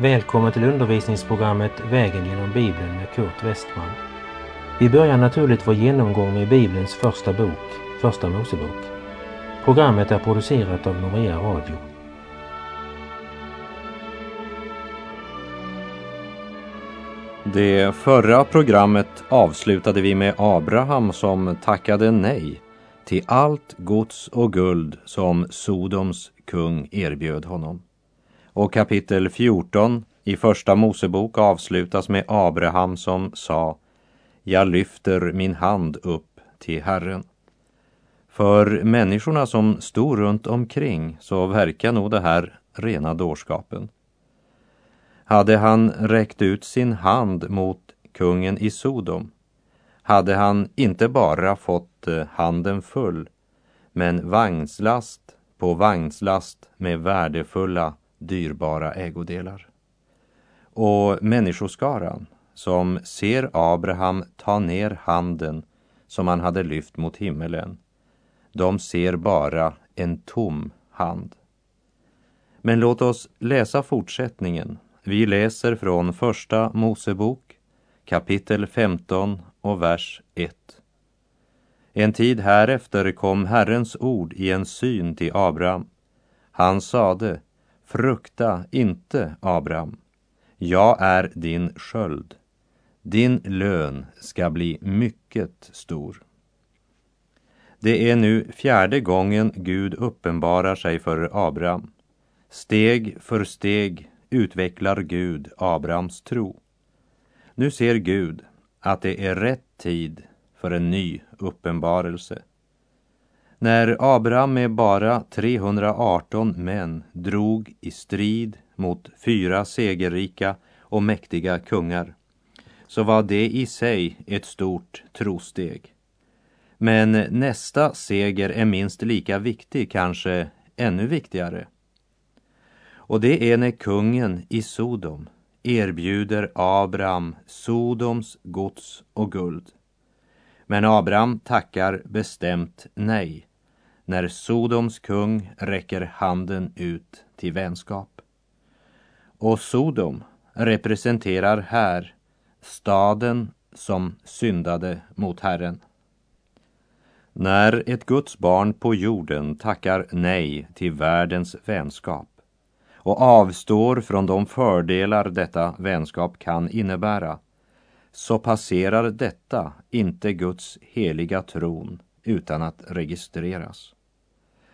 Välkommen till undervisningsprogrammet Vägen genom Bibeln med Kurt Westman. Vi börjar naturligt vår genomgång med Bibelns första bok, Första Mosebok. Programmet är producerat av Norea Radio. Det förra programmet avslutade vi med Abraham som tackade nej till allt gods och guld som Sodoms kung erbjöd honom. Och kapitel 14 i Första Mosebok avslutas med Abraham som sa Jag lyfter min hand upp till Herren. För människorna som stod runt omkring så verkar nog det här rena dårskapen. Hade han räckt ut sin hand mot kungen i Sodom hade han inte bara fått eh, handen full men vagnslast på vagnslast med värdefulla, dyrbara ägodelar. Och människoskaran som ser Abraham ta ner handen som han hade lyft mot himmelen, de ser bara en tom hand. Men låt oss läsa fortsättningen. Vi läser från Första Mosebok kapitel 15 och vers 1. En tid härefter kom Herrens ord i en syn till Abraham. Han sade, frukta inte, Abraham. Jag är din sköld. Din lön ska bli mycket stor. Det är nu fjärde gången Gud uppenbarar sig för Abraham. Steg för steg utvecklar Gud Abrahams tro. Nu ser Gud att det är rätt tid för en ny uppenbarelse. När Abraham med bara 318 män drog i strid mot fyra segerrika och mäktiga kungar så var det i sig ett stort trosteg. Men nästa seger är minst lika viktig, kanske ännu viktigare. Och det är när kungen i Sodom erbjuder Abraham Sodoms gods och guld. Men Abraham tackar bestämt nej när Sodoms kung räcker handen ut till vänskap. Och Sodom representerar här staden som syndade mot Herren. När ett Guds barn på jorden tackar nej till världens vänskap och avstår från de fördelar detta vänskap kan innebära, så passerar detta inte Guds heliga tron utan att registreras.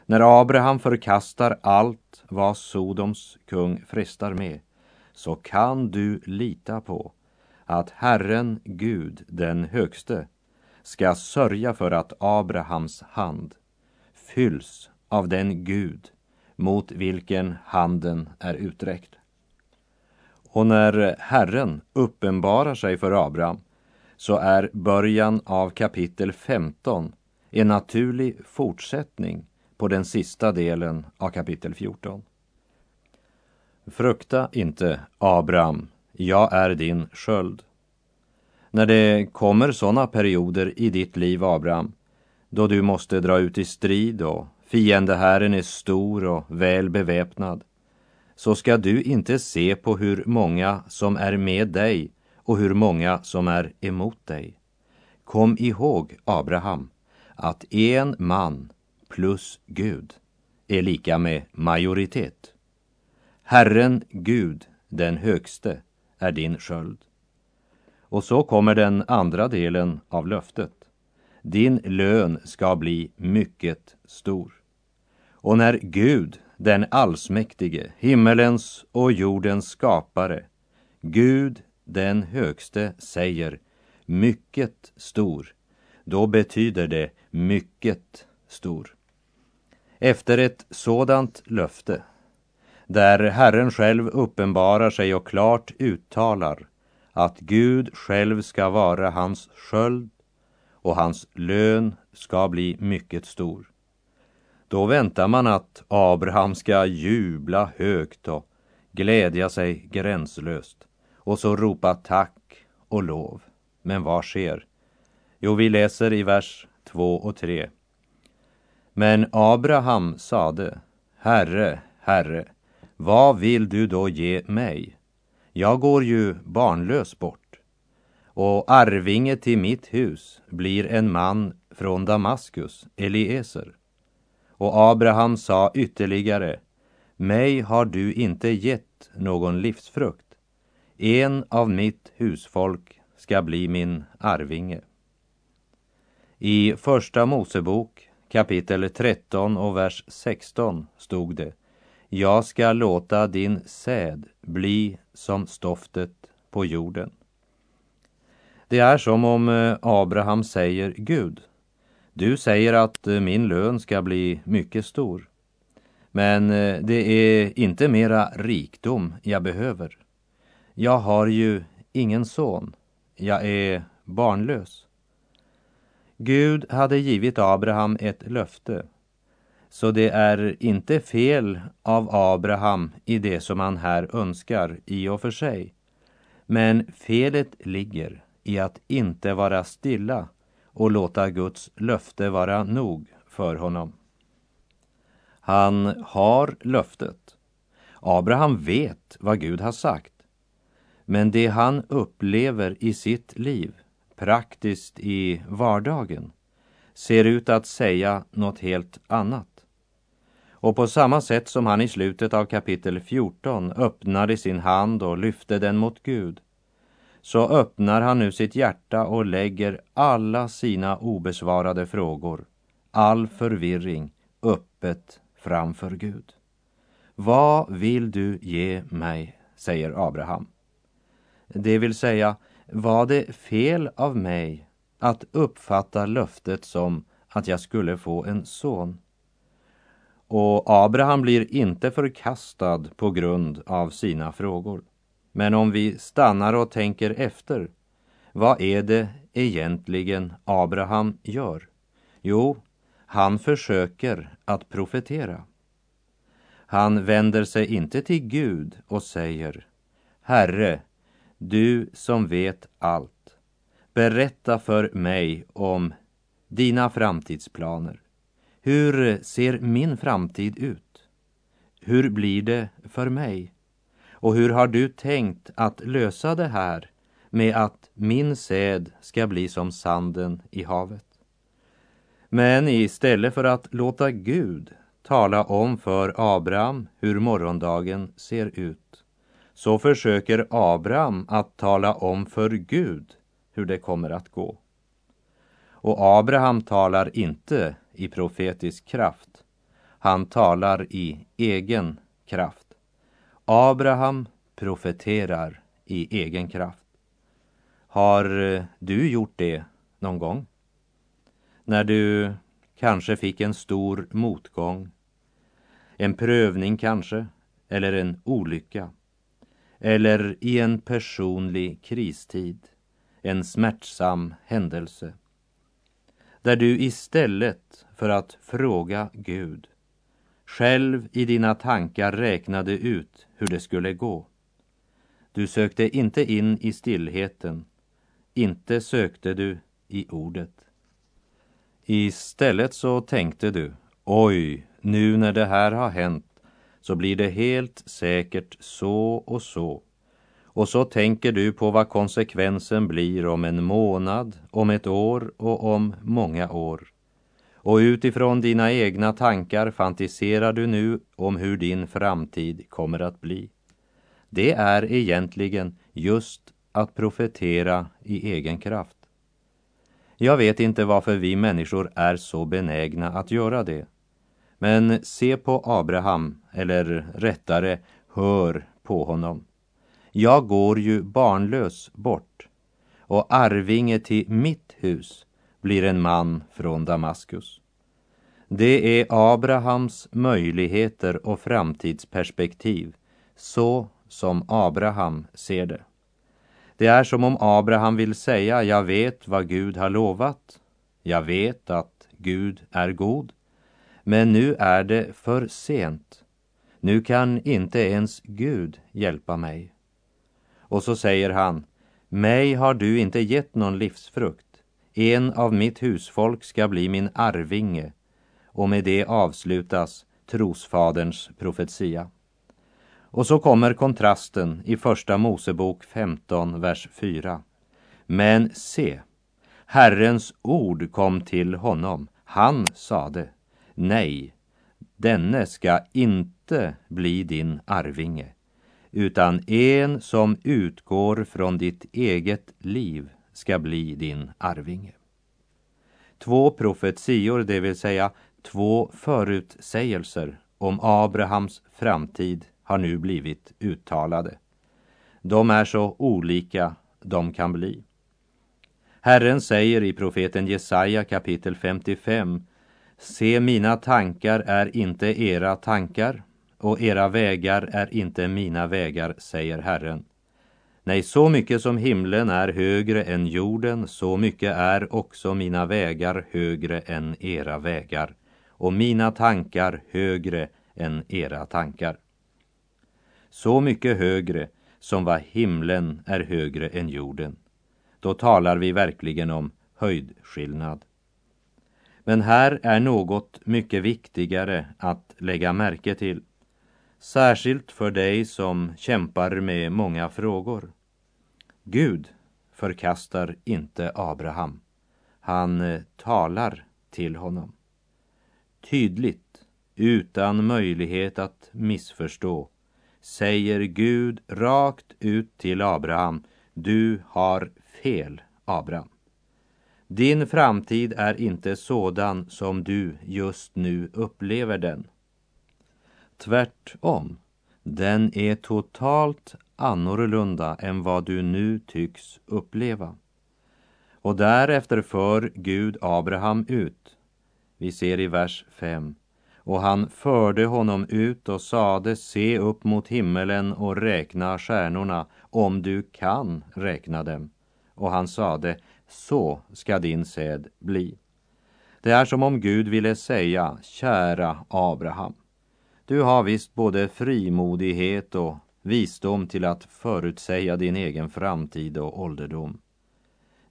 När Abraham förkastar allt vad Sodoms kung frestar med, så kan du lita på att Herren Gud den högste ska sörja för att Abrahams hand fylls av den Gud mot vilken handen är uträckt. Och när Herren uppenbarar sig för Abraham så är början av kapitel 15 en naturlig fortsättning på den sista delen av kapitel 14. Frukta inte, Abraham, jag är din sköld. När det kommer sådana perioder i ditt liv, Abraham, då du måste dra ut i strid och fiendehären är stor och väl beväpnad, så ska du inte se på hur många som är med dig och hur många som är emot dig. Kom ihåg, Abraham, att en man plus Gud är lika med majoritet. Herren Gud, den högste, är din sköld. Och så kommer den andra delen av löftet. Din lön ska bli mycket stor. Och när Gud, den allsmäktige, himmelens och jordens skapare, Gud den högste säger mycket stor, då betyder det mycket stor. Efter ett sådant löfte, där Herren själv uppenbarar sig och klart uttalar att Gud själv ska vara hans sköld och hans lön ska bli mycket stor. Då väntar man att Abraham ska jubla högt och glädja sig gränslöst och så ropa tack och lov. Men vad sker? Jo, vi läser i vers 2 och 3. Men Abraham sade, Herre, Herre, vad vill du då ge mig? Jag går ju barnlös bort och arvinge till mitt hus blir en man från Damaskus, Eliezer. Och Abraham sa ytterligare, mig har du inte gett någon livsfrukt. En av mitt husfolk ska bli min arvinge. I Första Mosebok kapitel 13 och vers 16 stod det Jag ska låta din säd bli som stoftet på jorden. Det är som om eh, Abraham säger Gud, du säger att eh, min lön ska bli mycket stor. Men eh, det är inte mera rikdom jag behöver. Jag har ju ingen son. Jag är barnlös. Gud hade givit Abraham ett löfte. Så det är inte fel av Abraham i det som han här önskar i och för sig. Men felet ligger i att inte vara stilla och låta Guds löfte vara nog för honom. Han har löftet. Abraham vet vad Gud har sagt. Men det han upplever i sitt liv, praktiskt i vardagen, ser ut att säga något helt annat. Och på samma sätt som han i slutet av kapitel 14 öppnade sin hand och lyfte den mot Gud, så öppnar han nu sitt hjärta och lägger alla sina obesvarade frågor, all förvirring, öppet framför Gud. Vad vill du ge mig? säger Abraham. Det vill säga, var det fel av mig att uppfatta löftet som att jag skulle få en son? Och Abraham blir inte förkastad på grund av sina frågor. Men om vi stannar och tänker efter, vad är det egentligen Abraham gör? Jo, han försöker att profetera. Han vänder sig inte till Gud och säger Herre, du som vet allt, berätta för mig om dina framtidsplaner. Hur ser min framtid ut? Hur blir det för mig? Och hur har du tänkt att lösa det här med att min säd ska bli som sanden i havet? Men istället för att låta Gud tala om för Abraham hur morgondagen ser ut, så försöker Abraham att tala om för Gud hur det kommer att gå. Och Abraham talar inte i profetisk kraft. Han talar i egen kraft. Abraham profeterar i egen kraft. Har eh, du gjort det någon gång? När du kanske fick en stor motgång, en prövning kanske, eller en olycka, eller i en personlig kristid, en smärtsam händelse, där du istället för att fråga Gud själv i dina tankar räknade ut hur det skulle gå. Du sökte inte in i stillheten, inte sökte du i ordet. Istället så tänkte du, oj, nu när det här har hänt så blir det helt säkert så och så. Och så tänker du på vad konsekvensen blir om en månad, om ett år och om många år. Och utifrån dina egna tankar fantiserar du nu om hur din framtid kommer att bli. Det är egentligen just att profetera i egen kraft. Jag vet inte varför vi människor är så benägna att göra det. Men se på Abraham, eller rättare, hör på honom. Jag går ju barnlös bort och arvinge till mitt hus blir en man från Damaskus. Det är Abrahams möjligheter och framtidsperspektiv, så som Abraham ser det. Det är som om Abraham vill säga, jag vet vad Gud har lovat. Jag vet att Gud är god. Men nu är det för sent. Nu kan inte ens Gud hjälpa mig. Och så säger han, mig har du inte gett någon livsfrukt. En av mitt husfolk ska bli min arvinge. Och med det avslutas trosfaderns profetia. Och så kommer kontrasten i Första Mosebok 15, vers 4. Men se, Herrens ord kom till honom. Han sade, nej, denne ska inte bli din arvinge, utan en som utgår från ditt eget liv ska bli din arvinge. Två profetior, det vill säga två förutsägelser om Abrahams framtid har nu blivit uttalade. De är så olika de kan bli. Herren säger i profeten Jesaja kapitel 55 Se, mina tankar är inte era tankar och era vägar är inte mina vägar, säger Herren. Nej, så mycket som himlen är högre än jorden, så mycket är också mina vägar högre än era vägar och mina tankar högre än era tankar. Så mycket högre som vad himlen är högre än jorden. Då talar vi verkligen om höjdskillnad. Men här är något mycket viktigare att lägga märke till. Särskilt för dig som kämpar med många frågor. Gud förkastar inte Abraham. Han eh, talar till honom. Tydligt, utan möjlighet att missförstå, säger Gud rakt ut till Abraham, du har fel, Abraham. Din framtid är inte sådan som du just nu upplever den. Tvärtom, den är totalt annorlunda än vad du nu tycks uppleva. Och därefter för Gud Abraham ut. Vi ser i vers 5. Och han förde honom ut och sade, se upp mot himmelen och räkna stjärnorna, om du kan räkna dem. Och han sade, så ska din säd bli. Det är som om Gud ville säga, kära Abraham, du har visst både frimodighet och visdom till att förutsäga din egen framtid och ålderdom.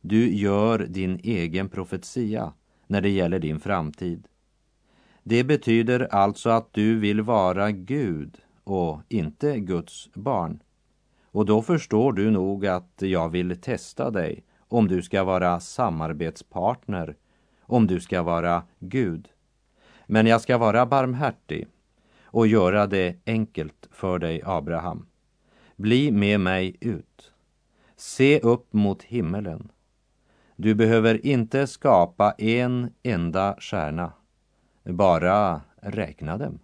Du gör din egen profetia när det gäller din framtid. Det betyder alltså att du vill vara Gud och inte Guds barn. Och då förstår du nog att jag vill testa dig om du ska vara samarbetspartner, om du ska vara Gud. Men jag ska vara barmhärtig och göra det enkelt för dig, Abraham. Bli med mig ut. Se upp mot himmelen. Du behöver inte skapa en enda stjärna, bara räkna dem.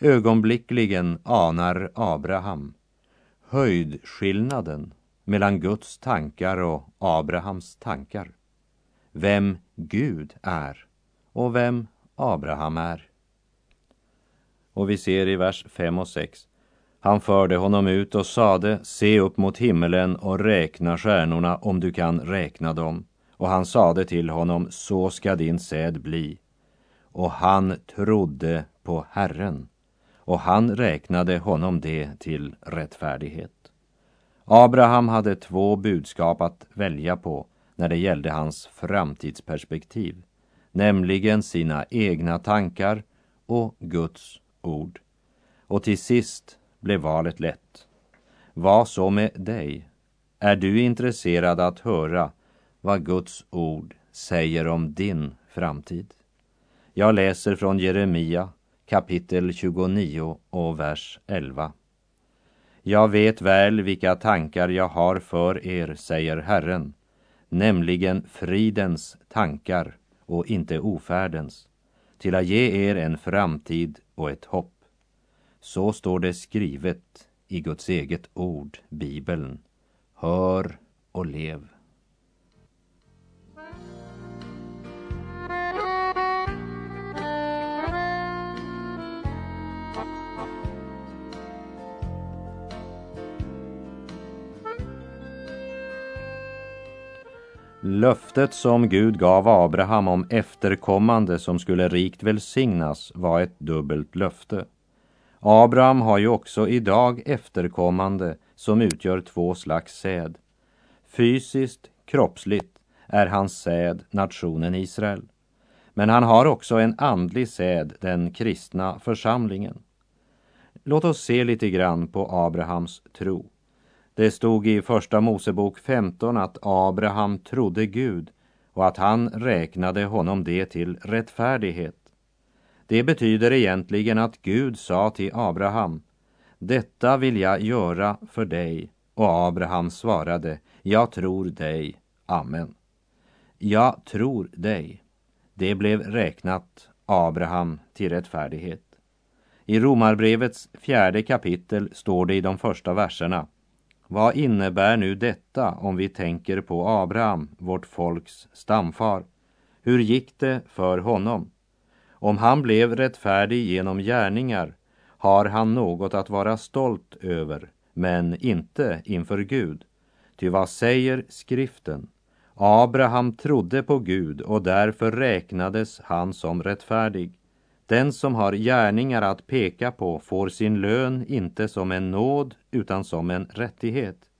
Ögonblickligen anar Abraham höjdskillnaden mellan Guds tankar och Abrahams tankar. Vem Gud är och vem Abraham är. Och vi ser i vers 5 och 6. Han förde honom ut och sade, se upp mot himmelen och räkna stjärnorna om du kan räkna dem. Och han sade till honom, så ska din säd bli. Och han trodde på Herren, och han räknade honom det till rättfärdighet. Abraham hade två budskap att välja på när det gällde hans framtidsperspektiv, nämligen sina egna tankar och Guds ord. Och till sist blev valet lätt. Vad så med dig? Är du intresserad att höra vad Guds ord säger om din framtid? Jag läser från Jeremia kapitel 29 och vers 11. Jag vet väl vilka tankar jag har för er, säger Herren, nämligen fridens tankar och inte ofärdens, till att ge er en framtid och ett hopp. Så står det skrivet i Guds eget ord, Bibeln. Hör och lev. Löftet som Gud gav Abraham om efterkommande som skulle rikt välsignas var ett dubbelt löfte. Abraham har ju också idag efterkommande som utgör två slags säd. Fysiskt, kroppsligt, är hans säd nationen Israel. Men han har också en andlig säd, den kristna församlingen. Låt oss se lite grann på Abrahams tro. Det stod i Första Mosebok 15 att Abraham trodde Gud och att han räknade honom det till rättfärdighet. Det betyder egentligen att Gud sa till Abraham, detta vill jag göra för dig. Och Abraham svarade, jag tror dig. Amen. Jag tror dig. Det blev räknat Abraham till rättfärdighet. I Romarbrevets fjärde kapitel står det i de första verserna. Vad innebär nu detta om vi tänker på Abraham, vårt folks stamfar? Hur gick det för honom? Om han blev rättfärdig genom gärningar har han något att vara stolt över, men inte inför Gud. Ty vad säger skriften? Abraham trodde på Gud och därför räknades han som rättfärdig. Den som har gärningar att peka på får sin lön inte som en nåd utan som en rättighet.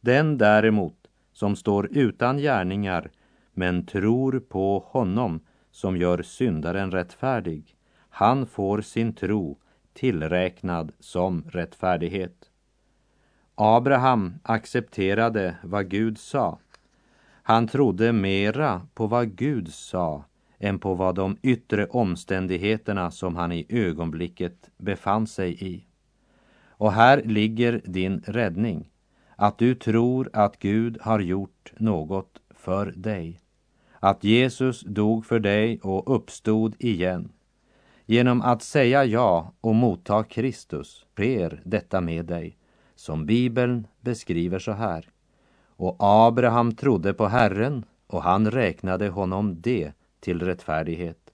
Den däremot som står utan gärningar men tror på honom som gör syndaren rättfärdig, han får sin tro tillräknad som rättfärdighet. Abraham accepterade vad Gud sa. Han trodde mera på vad Gud sa än på vad de yttre omständigheterna som han i ögonblicket befann sig i. Och här ligger din räddning, att du tror att Gud har gjort något för dig. Att Jesus dog för dig och uppstod igen. Genom att säga ja och motta Kristus sker detta med dig, som Bibeln beskriver så här. Och Abraham trodde på Herren och han räknade honom det till rättfärdighet.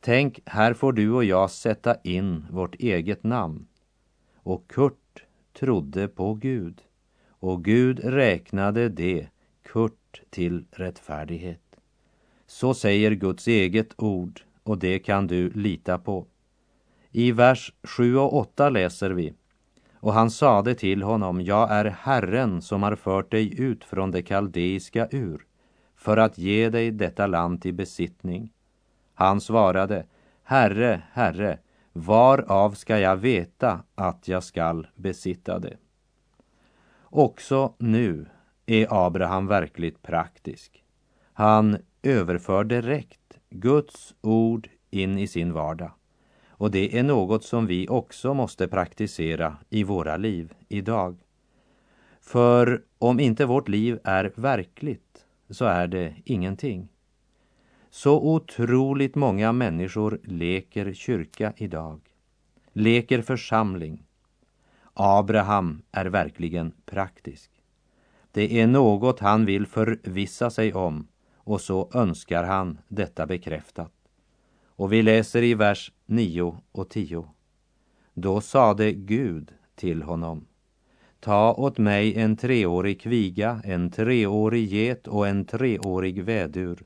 Tänk, här får du och jag sätta in vårt eget namn. Och Kurt trodde på Gud och Gud räknade det, Kurt, till rättfärdighet. Så säger Guds eget ord och det kan du lita på. I vers 7 och 8 läser vi och han sade till honom, jag är Herren som har fört dig ut från det kaldeiska ur för att ge dig detta land till besittning. Han svarade, Herre, Herre, varav ska jag veta att jag skall besitta det? Också nu är Abraham verkligt praktisk. Han överför direkt Guds ord in i sin vardag. Och det är något som vi också måste praktisera i våra liv idag. För om inte vårt liv är verkligt så är det ingenting. Så otroligt många människor leker kyrka idag, leker församling. Abraham är verkligen praktisk. Det är något han vill förvissa sig om och så önskar han detta bekräftat. Och vi läser i vers 9 och 10. Då sade Gud till honom Ta åt mig en treårig kviga, en treårig get och en treårig vädur.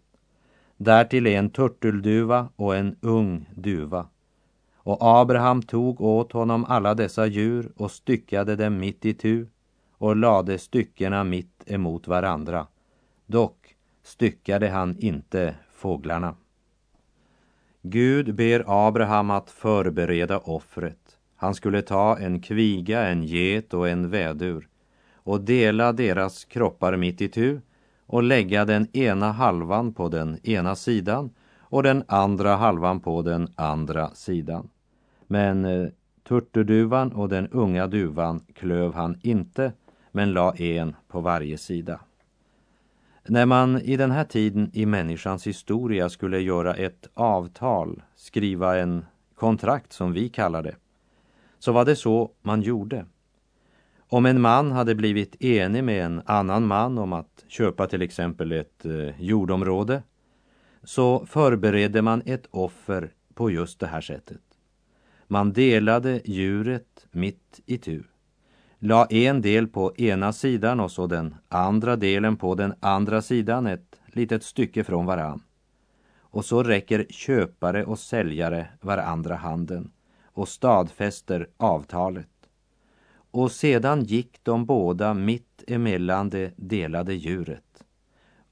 Därtill en turtelduva och en ung duva. Och Abraham tog åt honom alla dessa djur och styckade dem mitt i tu och lade styckena mitt emot varandra. Dock styckade han inte fåglarna. Gud ber Abraham att förbereda offret. Han skulle ta en kviga, en get och en vädur och dela deras kroppar mitt i tu och lägga den ena halvan på den ena sidan och den andra halvan på den andra sidan. Men eh, turturduvan och den unga duvan klöv han inte, men la en på varje sida. När man i den här tiden i människans historia skulle göra ett avtal, skriva en kontrakt som vi kallar det, så var det så man gjorde. Om en man hade blivit enig med en annan man om att köpa till exempel ett eh, jordområde så förberedde man ett offer på just det här sättet. Man delade djuret mitt i tu la en del på ena sidan och så den andra delen på den andra sidan, ett litet stycke från varann. Och så räcker köpare och säljare varandra handen och stadfäster avtalet. Och sedan gick de båda mitt emellan det delade djuret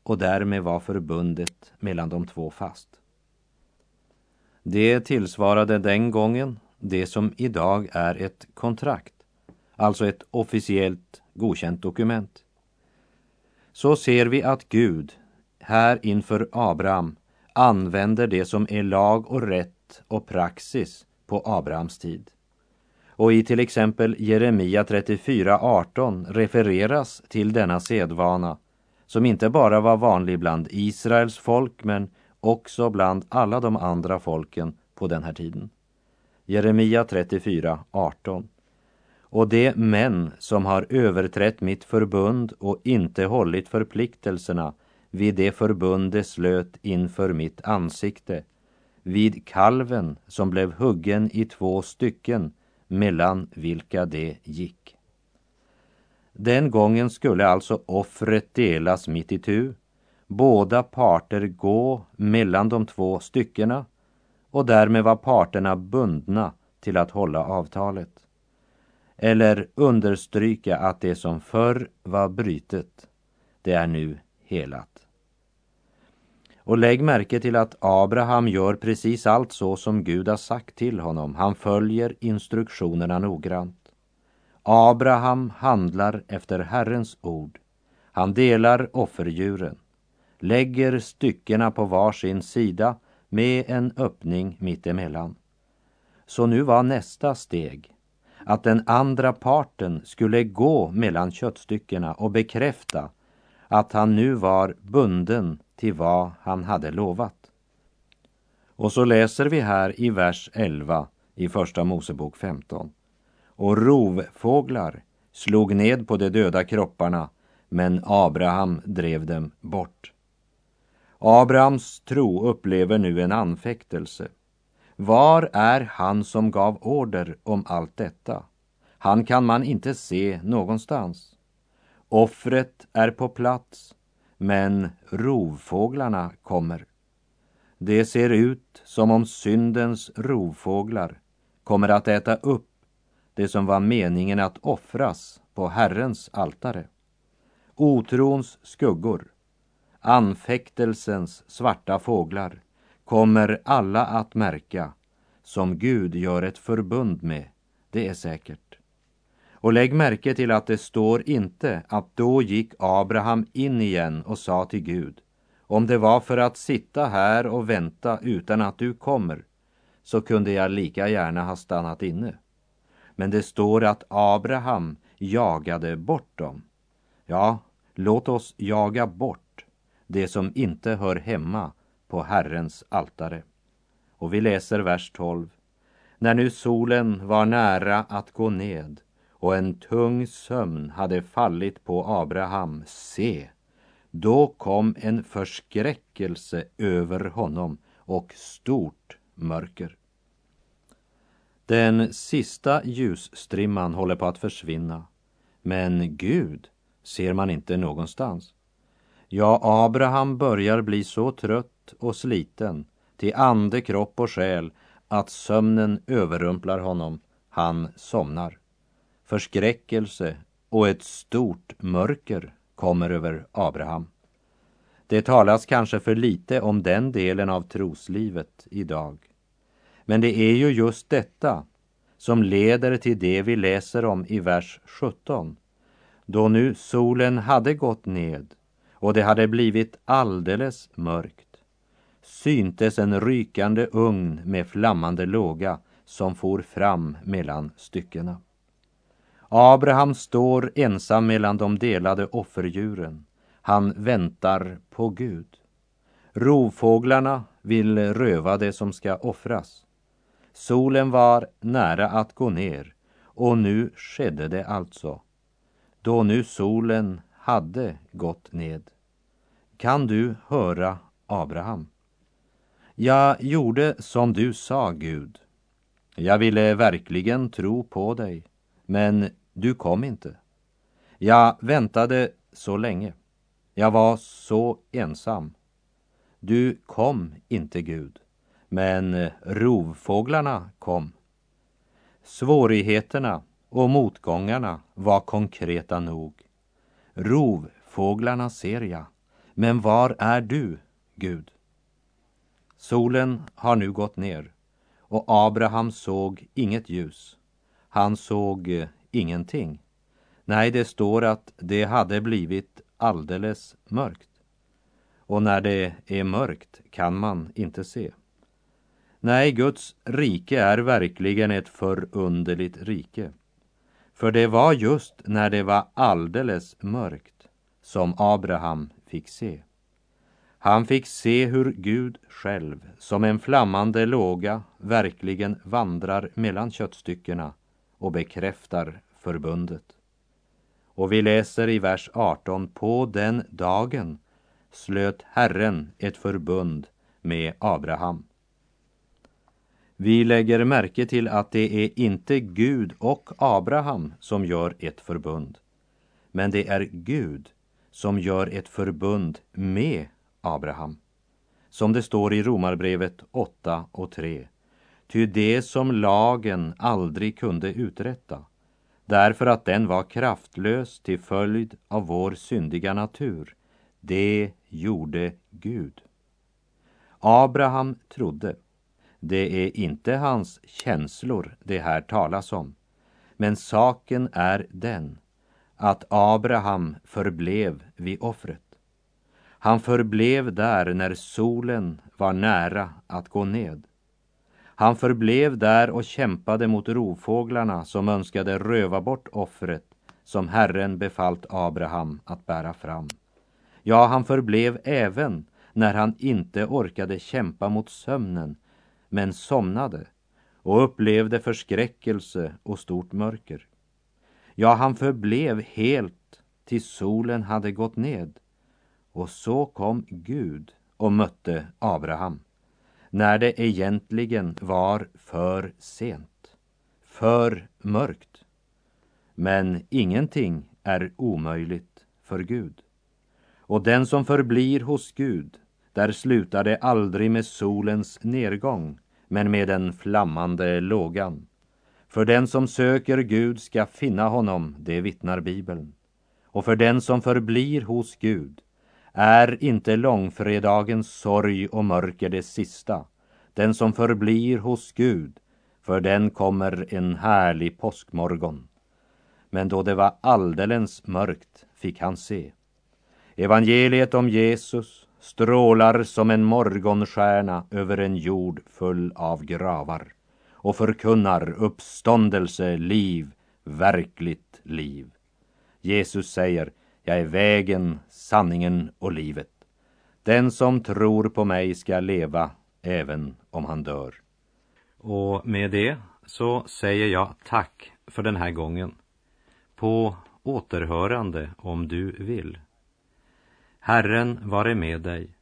och därmed var förbundet mellan de två fast. Det tillsvarade den gången det som idag är ett kontrakt, alltså ett officiellt godkänt dokument. Så ser vi att Gud här inför Abraham använder det som är lag och rätt och praxis på Abrahams tid. Och i till exempel Jeremia 34.18 refereras till denna sedvana som inte bara var vanlig bland Israels folk men också bland alla de andra folken på den här tiden. Jeremia 34.18 Och de män som har överträtt mitt förbund och inte hållit förpliktelserna vid det förbund de slöt inför mitt ansikte, vid kalven som blev huggen i två stycken mellan vilka det gick. Den gången skulle alltså offret delas mitt i tu, båda parter gå mellan de två styckena och därmed var parterna bundna till att hålla avtalet. Eller understryka att det som förr var brytet, det är nu helat. Och lägg märke till att Abraham gör precis allt så som Gud har sagt till honom. Han följer instruktionerna noggrant. Abraham handlar efter Herrens ord. Han delar offerdjuren, lägger styckena på var sin sida med en öppning mittemellan. Så nu var nästa steg att den andra parten skulle gå mellan köttstyckena och bekräfta att han nu var bunden till vad han hade lovat. Och så läser vi här i vers 11 i Första Mosebok 15. Och rovfåglar slog ned på de döda kropparna, men Abraham drev dem bort. Abrahams tro upplever nu en anfäktelse. Var är han som gav order om allt detta? Han kan man inte se någonstans. Offret är på plats, men rovfåglarna kommer. Det ser ut som om syndens rovfåglar kommer att äta upp det som var meningen att offras på Herrens altare. Otrons skuggor, anfäktelsens svarta fåglar kommer alla att märka som Gud gör ett förbund med, det är säkert. Och lägg märke till att det står inte att då gick Abraham in igen och sa till Gud, om det var för att sitta här och vänta utan att du kommer, så kunde jag lika gärna ha stannat inne. Men det står att Abraham jagade bort dem. Ja, låt oss jaga bort det som inte hör hemma på Herrens altare. Och vi läser vers 12. När nu solen var nära att gå ned och en tung sömn hade fallit på Abraham, se, då kom en förskräckelse över honom och stort mörker. Den sista ljusstrimman håller på att försvinna, men Gud ser man inte någonstans. Ja, Abraham börjar bli så trött och sliten till ande, kropp och själ att sömnen överrumplar honom. Han somnar förskräckelse och ett stort mörker kommer över Abraham. Det talas kanske för lite om den delen av troslivet idag. Men det är ju just detta som leder till det vi läser om i vers 17. Då nu solen hade gått ned och det hade blivit alldeles mörkt syntes en rykande ugn med flammande låga som for fram mellan styckena. Abraham står ensam mellan de delade offerdjuren. Han väntar på Gud. Rovfåglarna vill röva det som ska offras. Solen var nära att gå ner och nu skedde det alltså. Då nu solen hade gått ned. Kan du höra Abraham? Jag gjorde som du sa, Gud. Jag ville verkligen tro på dig men du kom inte. Jag väntade så länge. Jag var så ensam. Du kom inte, Gud. Men rovfåglarna kom. Svårigheterna och motgångarna var konkreta nog. Rovfåglarna ser jag, men var är du, Gud? Solen har nu gått ner och Abraham såg inget ljus. Han såg eh, ingenting. Nej, det står att det hade blivit alldeles mörkt. Och när det är mörkt kan man inte se. Nej, Guds rike är verkligen ett förunderligt rike. För det var just när det var alldeles mörkt som Abraham fick se. Han fick se hur Gud själv som en flammande låga verkligen vandrar mellan köttstyckena och bekräftar förbundet. Och vi läser i vers 18, på den dagen slöt Herren ett förbund med Abraham. Vi lägger märke till att det är inte Gud och Abraham som gör ett förbund, men det är Gud som gör ett förbund med Abraham. Som det står i Romarbrevet 8 och 3. Ty det som lagen aldrig kunde uträtta, därför att den var kraftlös till följd av vår syndiga natur, det gjorde Gud. Abraham trodde. Det är inte hans känslor det här talas om. Men saken är den att Abraham förblev vid offret. Han förblev där när solen var nära att gå ned. Han förblev där och kämpade mot rovfåglarna som önskade röva bort offret som Herren befallt Abraham att bära fram. Ja, han förblev även när han inte orkade kämpa mot sömnen men somnade och upplevde förskräckelse och stort mörker. Ja, han förblev helt tills solen hade gått ned. Och så kom Gud och mötte Abraham när det egentligen var för sent, för mörkt. Men ingenting är omöjligt för Gud. Och den som förblir hos Gud, där slutar det aldrig med solens nedgång, men med den flammande lågan. För den som söker Gud ska finna honom, det vittnar Bibeln. Och för den som förblir hos Gud är inte långfredagens sorg och mörker det sista. Den som förblir hos Gud, för den kommer en härlig påskmorgon. Men då det var alldeles mörkt fick han se. Evangeliet om Jesus strålar som en morgonstjärna över en jord full av gravar och förkunnar uppståndelse, liv, verkligt liv. Jesus säger, jag är vägen, sanningen och livet. Den som tror på mig ska leva även om han dör. Och med det så säger jag tack för den här gången. På återhörande om du vill. Herren vare med dig.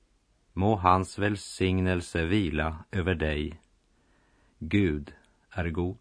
Må hans välsignelse vila över dig. Gud är god.